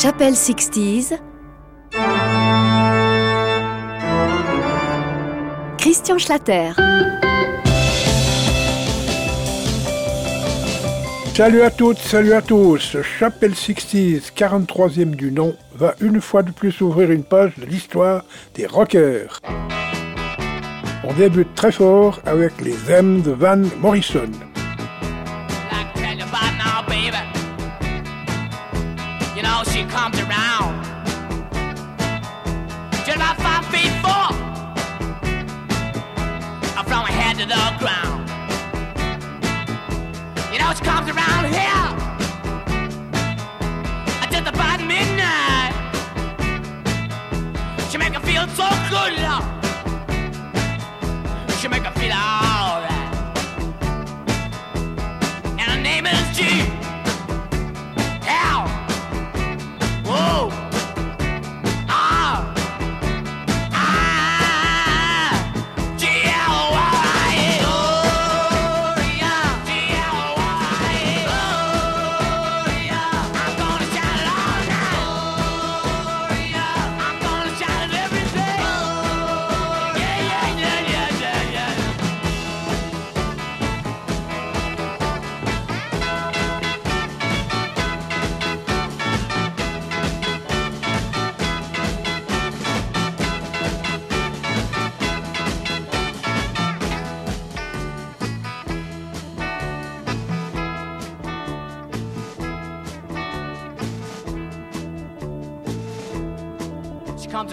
Chapelle 60s. Christian Schlatter. Salut à toutes, salut à tous. Chapelle 60s, 43e du nom, va une fois de plus ouvrir une page de l'histoire des rockers. On débute très fort avec les M de Van Morrison. Comes around. Just about five feet four. From her head to the ground. You know, she comes around here. Just about midnight. She make her feel so good. She make her feel alright.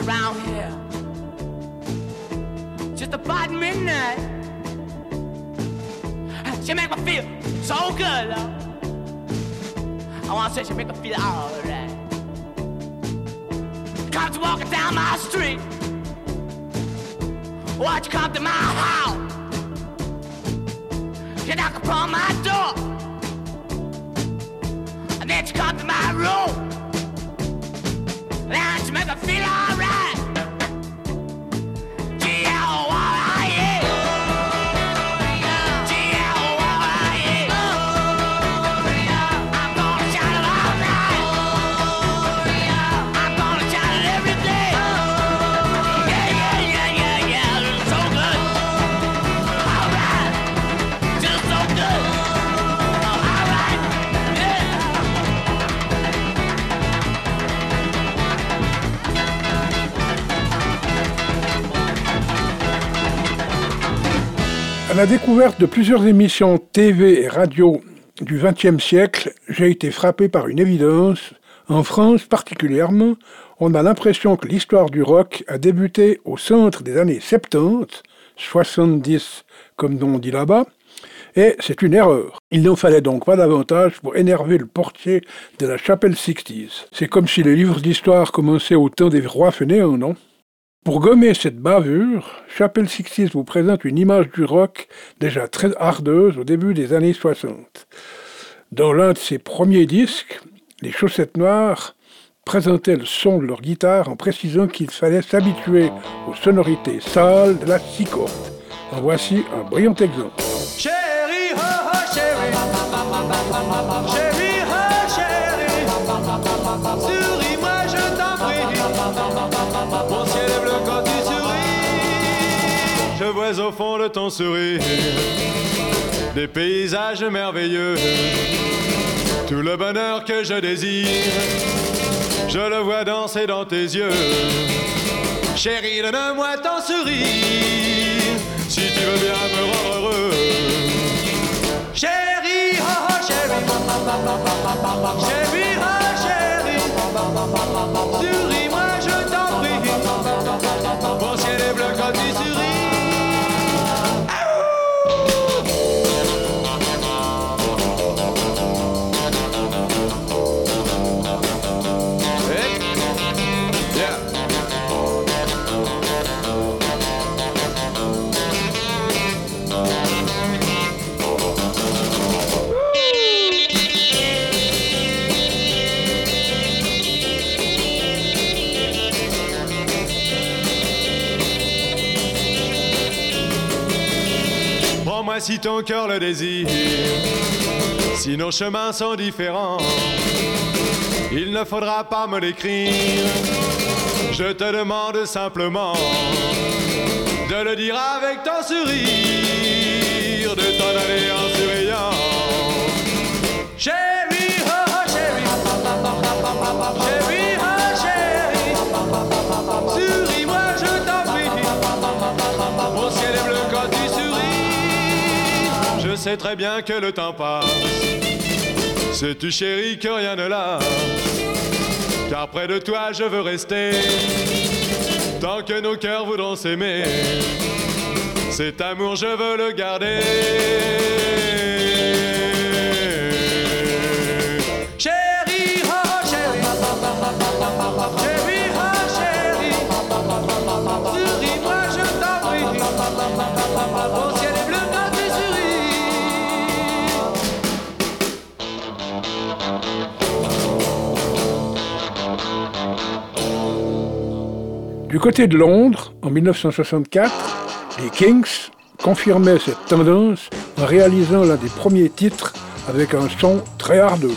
around here just about midnight. She make me feel so good, love. I wanna say she make me feel alright. Comes walking down my street. Watch come to my house. you knock upon my door. And then she come to my room. Let's make her feel alright. La découverte de plusieurs émissions TV et radio du XXe siècle, j'ai été frappé par une évidence. En France particulièrement, on a l'impression que l'histoire du rock a débuté au centre des années 70, 70 comme on dit là-bas, et c'est une erreur. Il n'en fallait donc pas davantage pour énerver le portier de la chapelle 60s. C'est comme si les livres d'histoire commençaient au temps des rois fainéants, non? Pour gommer cette bavure, Chapelle Sixties vous présente une image du rock déjà très ardeuse au début des années 60. Dans l'un de ses premiers disques, les Chaussettes Noires présentaient le son de leur guitare en précisant qu'il fallait s'habituer aux sonorités sales de la six En voici un brillant exemple. Au fond de ton sourire des paysages merveilleux. Tout le bonheur que je désire, je le vois danser dans tes yeux. Chérie, donne-moi ton sourire, si tu veux bien me rendre heureux. Chérie, oh, oh chérie, chérie, oh chérie, ton cœur le désire, si nos chemins sont différents. il ne faudra pas me l'écrire. Je te demande simplement de le dire avec ton sourire, de t'en aller en souriant. Chérie, oh, oh chérie, chérie, Je sais très bien que le temps passe. Sais-tu chérie que rien ne lâche Car près de toi je veux rester. Tant que nos cœurs voudront s'aimer. Cet amour je veux le garder Du côté de Londres, en 1964, les Kings confirmaient cette tendance en réalisant l'un des premiers titres avec un son très hardeux.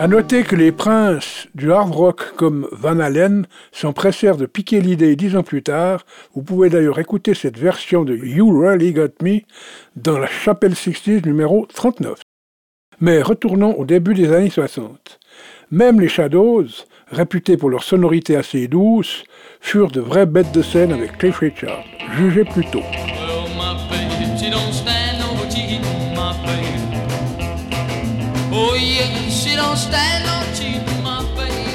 À noter que les princes du hard rock comme Van Halen s'empressèrent de piquer l'idée dix ans plus tard. Vous pouvez d'ailleurs écouter cette version de You Really Got Me dans la Chapelle 60 numéro 39. Mais retournons au début des années 60. Même les Shadows, réputés pour leur sonorité assez douce, furent de vraies bêtes de scène avec Cliff Richard. Jugez plutôt. Well, yeah, she don't stand no cheating, my baby.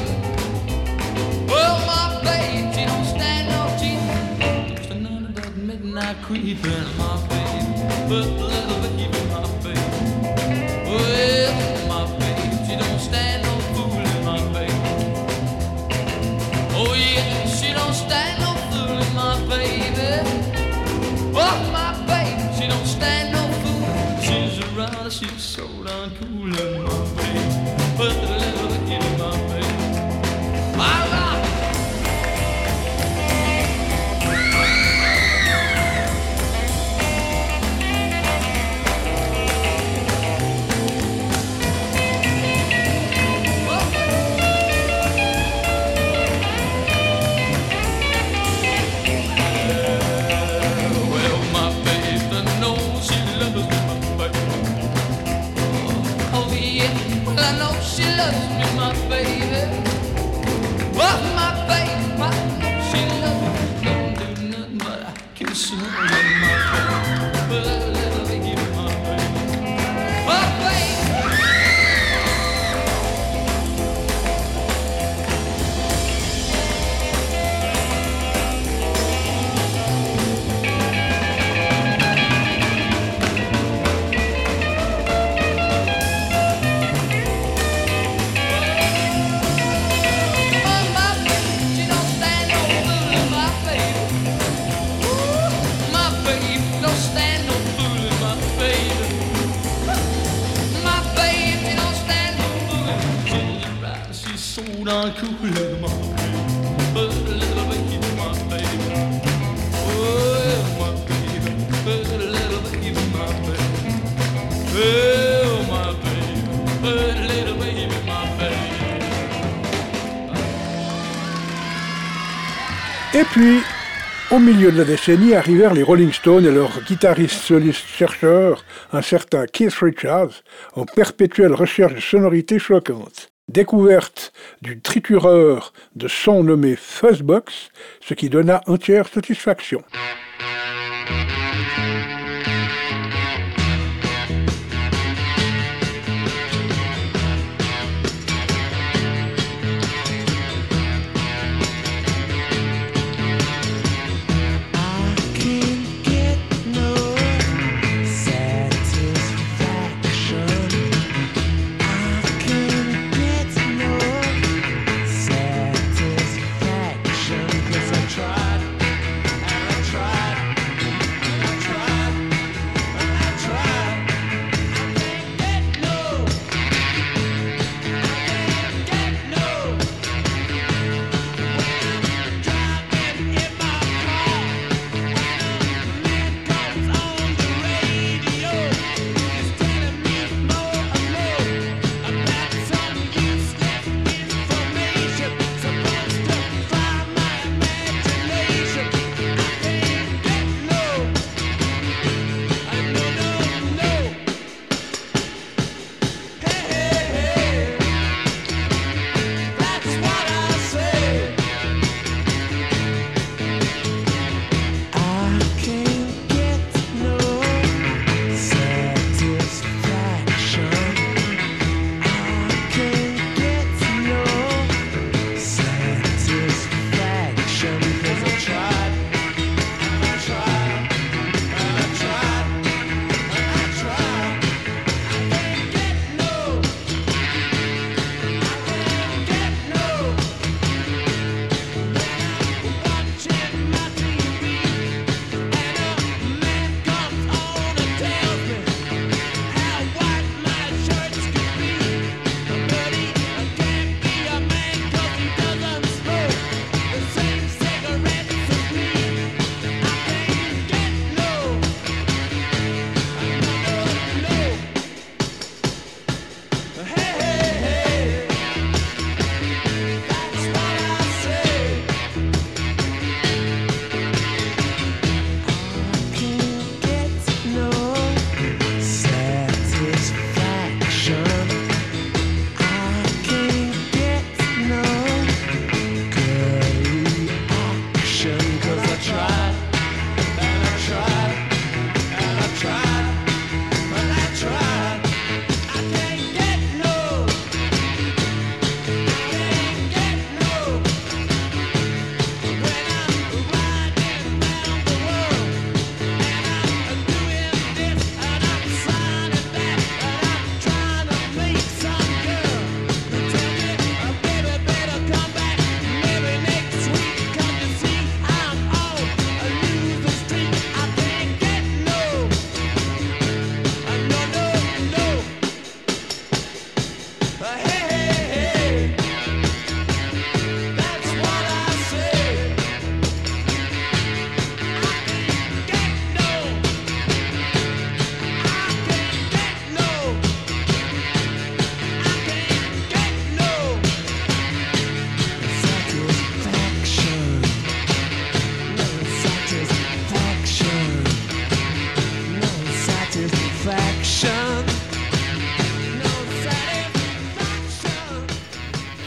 Well, my baby, she don't stand no cheating. Just of that midnight creeping, my baby. But a little bit baby, my baby. Oh, well, my baby, she don't stand Au milieu de la décennie arrivèrent les Rolling Stones et leur guitariste soliste chercheur, un certain Keith Richards, en perpétuelle recherche de sonorités choquantes. Découverte du tritureur de son nommé Fuzzbox, ce qui donna entière satisfaction.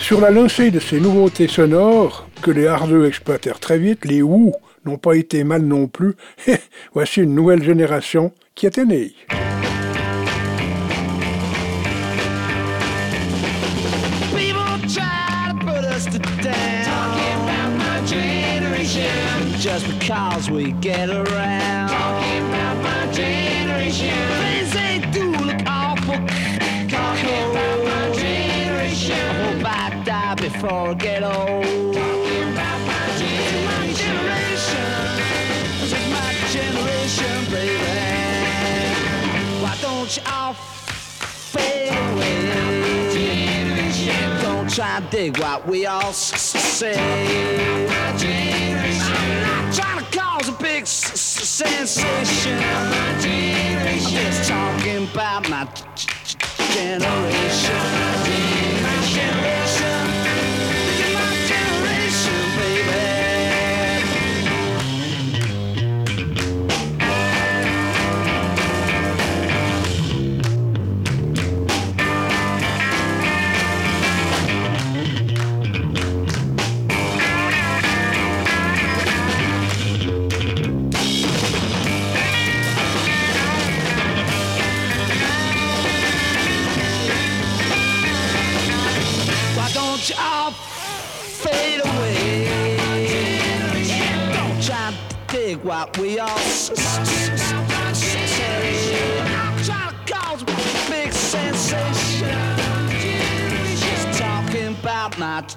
Sur la lancée de ces nouveautés sonores, que les hardeux exploitèrent très vite, les Who n'ont pas été mal non plus. Voici une nouvelle génération qui est née. Forget I old. Talking about my generation. This is my generation, baby. Why don't you all fade away? Don't try and dig what we all say. I'm not trying to cause a big sensation. I'm just talking about my generation. My generation.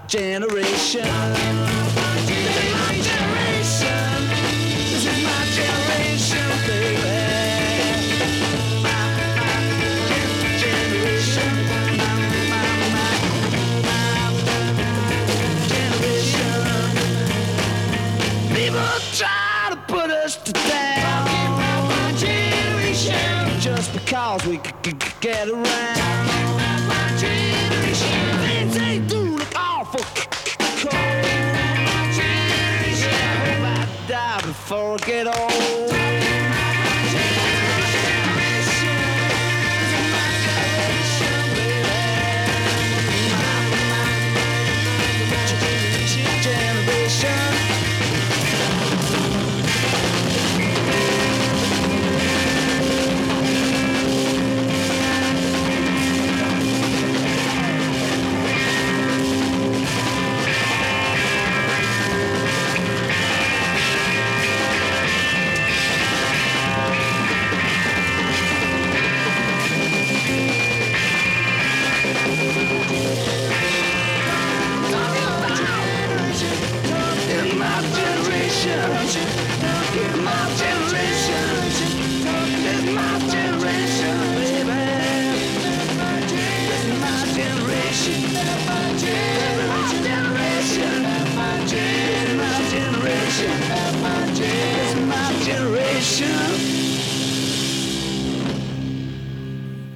Generation. This is my generation. This is my generation, baby. My, my gen- generation. My, my, my generation. People try to put us. Just because we c- c- c- get around. forget all.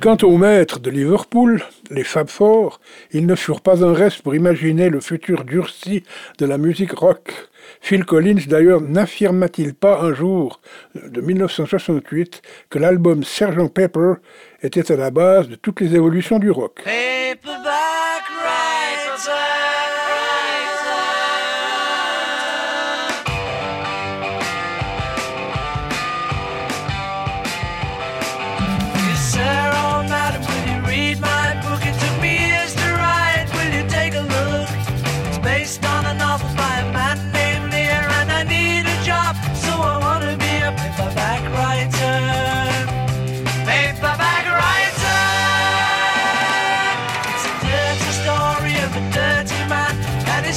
Quant aux maîtres de Liverpool, les Fab Four, ils ne furent pas un reste pour imaginer le futur durci de la musique rock. Phil Collins d'ailleurs n'affirma-t-il pas un jour de 1968 que l'album Sgt Pepper était à la base de toutes les évolutions du rock?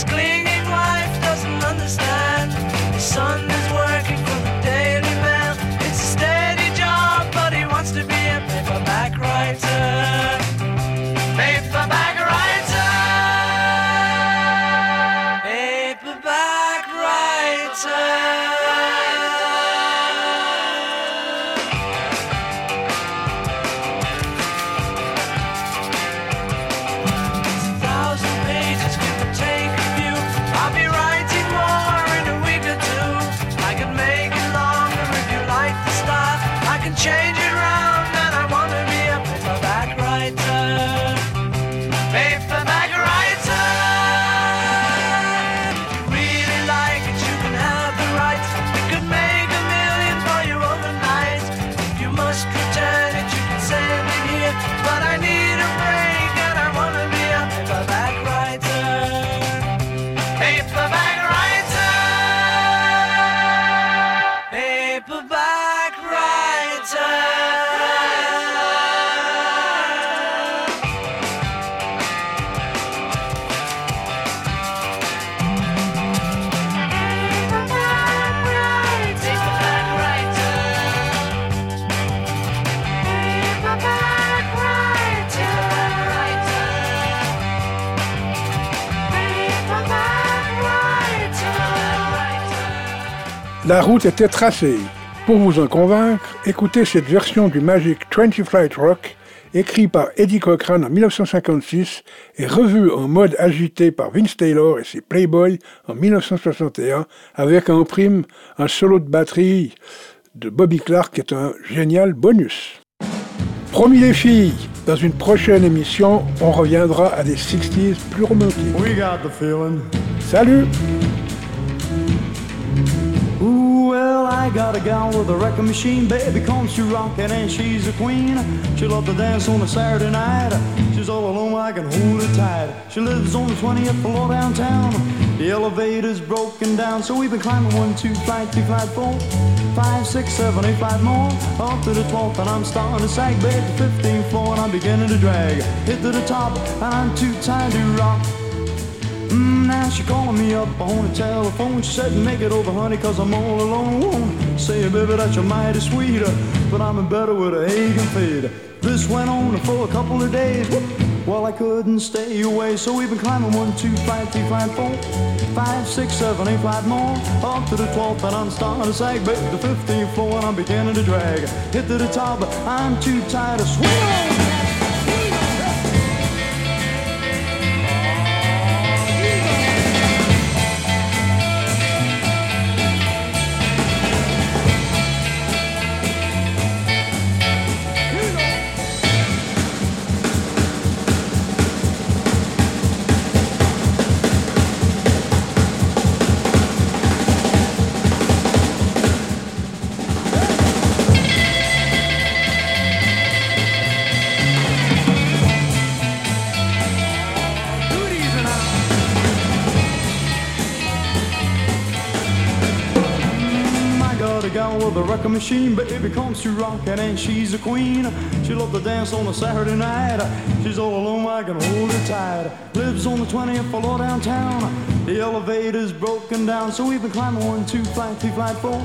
Cling. La route était tracée. Pour vous en convaincre, écoutez cette version du Magic 20 Flight Rock, écrit par Eddie Cochran en 1956 et revu en mode agité par Vince Taylor et ses Playboys en 1961, avec en prime un solo de batterie de Bobby Clark qui est un génial bonus. Promis les filles, dans une prochaine émission, on reviendra à des 60s plus romantiques. We got the feeling. Salut I got a gal with a wrecking machine. Baby comes to rockin' and she's a queen. She loves to dance on a Saturday night. She's all alone, I can hold her tight. She lives on the 20th floor downtown. The elevator's broken down, so we've been climbing one, two, flight, two, flight, four, five, six, seven, eight, five more. Up to the 12th, and I'm starting to sag. Back to 15th floor, and I'm beginning to drag. Hit to the top, and I'm too tired to rock. Now she calling me up on the telephone. She said, make it over, honey, cause I'm all alone. Say, baby, that you're mighty sweet, but I'm in better with a egg and fade. This went on for a couple of days. Well, I couldn't stay away, so we've been climbing one, two, five, three, five, four, five, six, seven, eight, five more. Up to the 12th, and I'm starting to sag. Back the 15th floor, and I'm beginning to drag. Hit to the top, I'm too tired to swing with a record machine, baby comes to rockin' and she's a queen. She loves to dance on a Saturday night. She's all alone, I can hold her tight. Lives on the 20th floor downtown. The elevator's broken down, so we've been climbing one, two, flight, three, flight, four,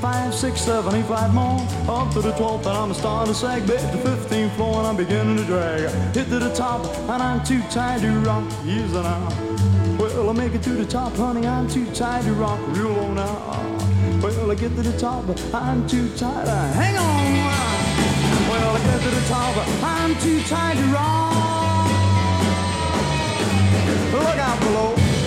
five, six, seven, eight, more. Up to the 12th, and I'm starting to sag. Back to 15th floor, and I'm beginning to drag. Hit to the top, and I'm too tired to rock. Years now. Well, I make it to the top, honey. I'm too tired to rock real low now. Well, I get to the top, but I'm too tired. Hang on. Well, I get to the top, but I'm too tired to rock. Look out below.